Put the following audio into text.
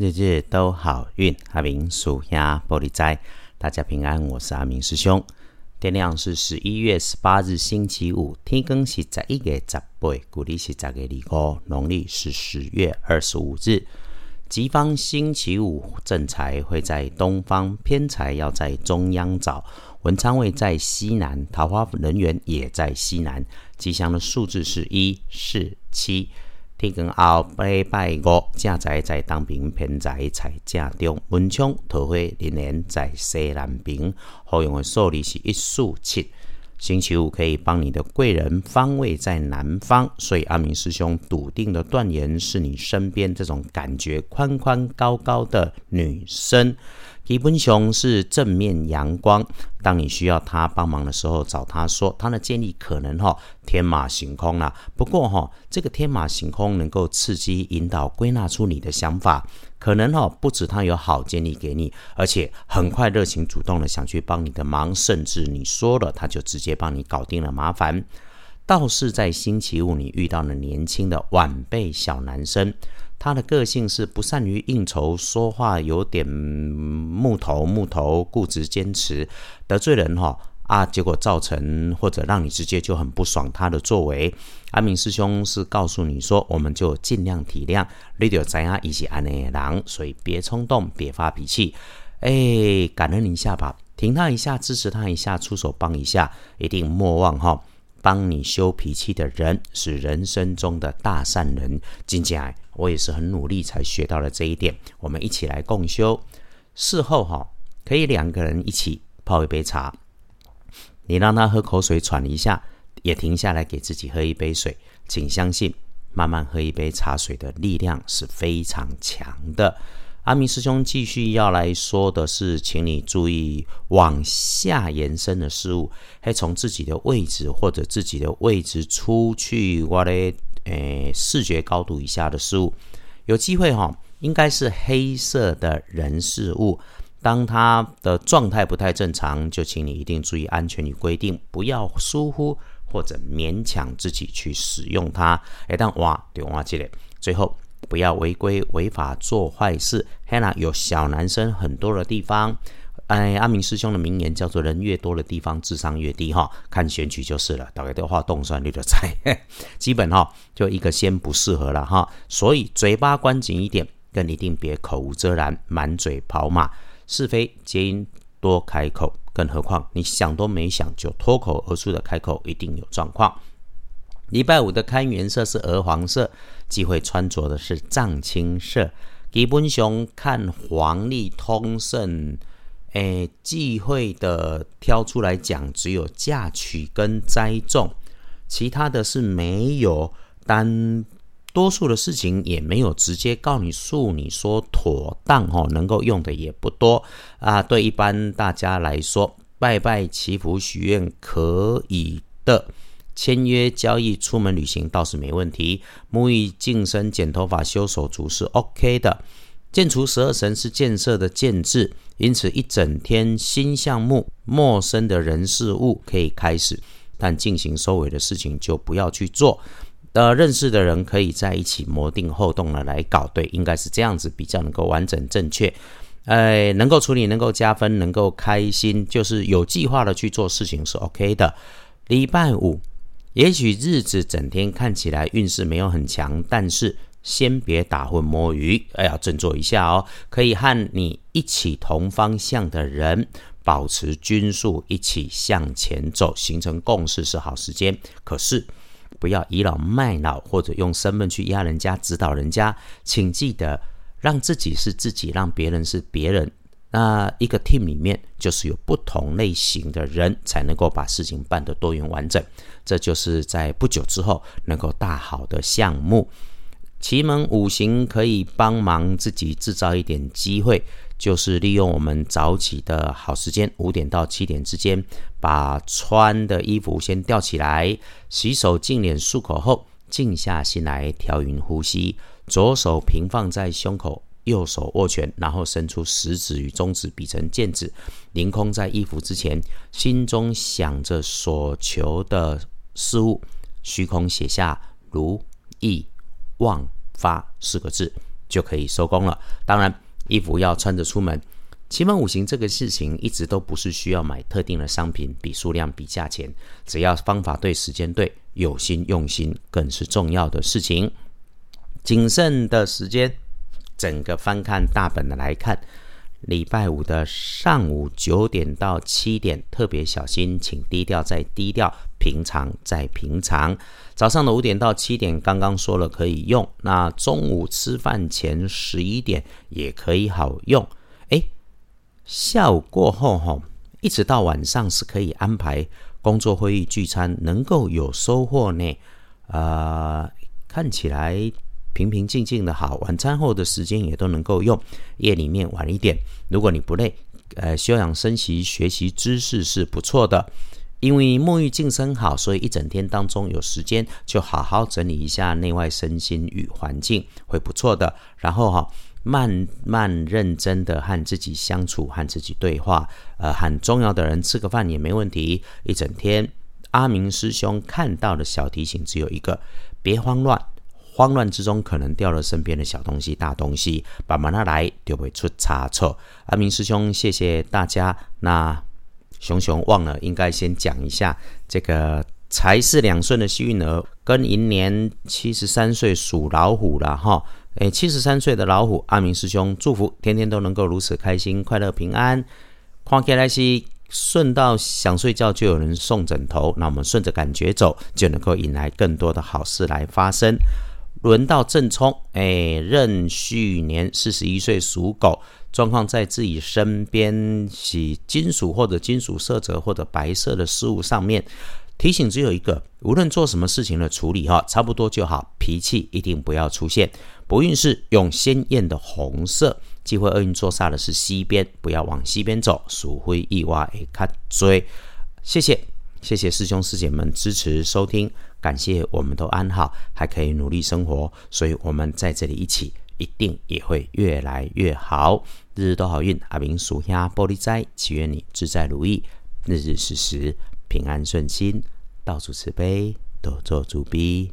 日日都好运，阿明属鸭玻璃斋，大家平安，我是阿明师兄。天亮是十一月十八日星期五，天更是十一月十八，古历是十月二五，农历是十月二十五日。吉方星期五，正财会在东方，偏财要在中央找。文昌位在西南，桃花人员也在西南。吉祥的数字是一、四、七。天光后拜拜五，正在在东边，偏在在正中。文昌桃花连连在西南边。好用的数字是一、四、七。星期五可以帮你的贵人方位在南方，所以阿明师兄笃定的断言是你身边这种感觉宽宽高高的女生。基本上是正面阳光，当你需要他帮忙的时候，找他说他的建议可能哈天马行空啦。不过哈，这个天马行空能够刺激、引导、归纳出你的想法，可能哈不止他有好建议给你，而且很快热情主动的想去帮你的忙，甚至你说了他就直接帮你搞定了麻烦。倒是在星期五你遇到了年轻的晚辈小男生。他的个性是不善于应酬，说话有点木头木头，固执坚持，得罪人哈啊，结果造成或者让你直接就很不爽他的作为。阿明师兄是告诉你说，我们就尽量体谅，radio 怎样一起安内狼，所以别冲动，别发脾气，哎，感恩一下吧，挺他一下，支持他一下，出手帮一下，一定莫忘哈。帮你修脾气的人是人生中的大善人。今天我也是很努力才学到了这一点。我们一起来共修。事后哈，可以两个人一起泡一杯茶。你让他喝口水喘一下，也停下来给自己喝一杯水。请相信，慢慢喝一杯茶水的力量是非常强的。阿明师兄继续要来说的是，请你注意往下延伸的事物，还从自己的位置或者自己的位置出去，我的诶视觉高度以下的事物，有机会哈，应该是黑色的人事物。当他的状态不太正常，就请你一定注意安全与规定，不要疏忽或者勉强自己去使用它。一旦哇，对哇记得最后。不要违规违法做坏事。Hanna 有小男生很多的地方，哎，阿明师兄的名言叫做“人越多的地方，智商越低”哈。看选举就是了，大概都画动算率的菜，基本哈就一个先不适合了哈。所以嘴巴关紧一点，更一定别口无遮拦，满嘴跑马，是非皆因多开口。更何况你想都没想就脱口而出的开口，一定有状况。礼拜五的开元色是鹅黄色，忌讳穿着的是藏青色。基本上看黄历通胜，诶，忌讳的挑出来讲，只有嫁娶跟栽种，其他的是没有。但多数的事情也没有直接告你诉你说妥当哦，能够用的也不多啊。对一般大家来说，拜拜祈福许愿可以的。签约交易、出门旅行倒是没问题。沐浴、净身、剪头发、修手足是 OK 的。建除十二神是建设的建制，因此一整天新项目、陌生的人事物可以开始，但进行收尾的事情就不要去做。呃，认识的人可以在一起磨定后动了来搞，对，应该是这样子比较能够完整正确。哎，能够处理，能够加分，能够开心，就是有计划的去做事情是 OK 的。礼拜五。也许日子整天看起来运势没有很强，但是先别打混摸鱼，哎呀，振作一下哦！可以和你一起同方向的人保持均速，一起向前走，形成共识是好时间。可是不要倚老卖老，或者用身份去压人家、指导人家。请记得让自己是自己，让别人是别人。那一个 team 里面就是有不同类型的人，才能够把事情办得多元完整。这就是在不久之后能够大好的项目。奇门五行可以帮忙自己制造一点机会，就是利用我们早起的好时间，五点到七点之间，把穿的衣服先吊起来，洗手净脸漱口后，静下心来调匀呼吸，左手平放在胸口。右手握拳，然后伸出食指与中指比成剑指，凌空在衣服之前，心中想着所求的事物，虚空写下“如意旺发”四个字，就可以收工了。当然，衣服要穿着出门。奇门五行这个事情一直都不是需要买特定的商品，比数量比价钱，只要方法对、时间对、有心用心，更是重要的事情。谨慎的时间，整个翻看大本的来看，礼拜五的上午九点到七点特别小心，请低调再低调，平常再平常。早上的五点到七点刚刚说了可以用，那中午吃饭前十一点也可以好用。下午过后，哈，一直到晚上是可以安排工作会议、聚餐，能够有收获呢。呃，看起来平平静静的好，晚餐后的时间也都能够用。夜里面晚一点，如果你不累，呃，休养生息、学习知识是不错的。因为沐浴净身好，所以一整天当中有时间就好好整理一下内外身心与环境，会不错的。然后哈。慢慢认真的和自己相处，和自己对话，呃，很重要的人吃个饭也没问题。一整天，阿明师兄看到的小提醒只有一个：别慌乱，慌乱之中可能掉了身边的小东西、大东西，把它拿来就会出差错。阿明师兄，谢谢大家。那熊熊忘了，应该先讲一下这个财是两顺的幸运儿，跟银年七十三岁属老虎了哈。诶，七十三岁的老虎阿明师兄祝福，天天都能够如此开心、快乐、平安。跨开来西顺道想睡觉，就有人送枕头。那我们顺着感觉走，就能够引来更多的好事来发生。轮到正冲，诶，壬戌年四十一岁属狗，状况在自己身边，是金属或者金属色泽或者白色的事物上面。提醒只有一个，无论做什么事情的处理哈，差不多就好，脾气一定不要出现。不运势用鲜艳的红色，忌讳厄运坐煞的是西边，不要往西边走，鼠灰意外会卡追。谢谢谢谢师兄师姐们支持收听，感谢我们都安好，还可以努力生活，所以我们在这里一起，一定也会越来越好，日日都好运。阿明属下玻璃斋，祈愿你自在如意，日日时时。平安顺心，到处慈悲，多做主逼。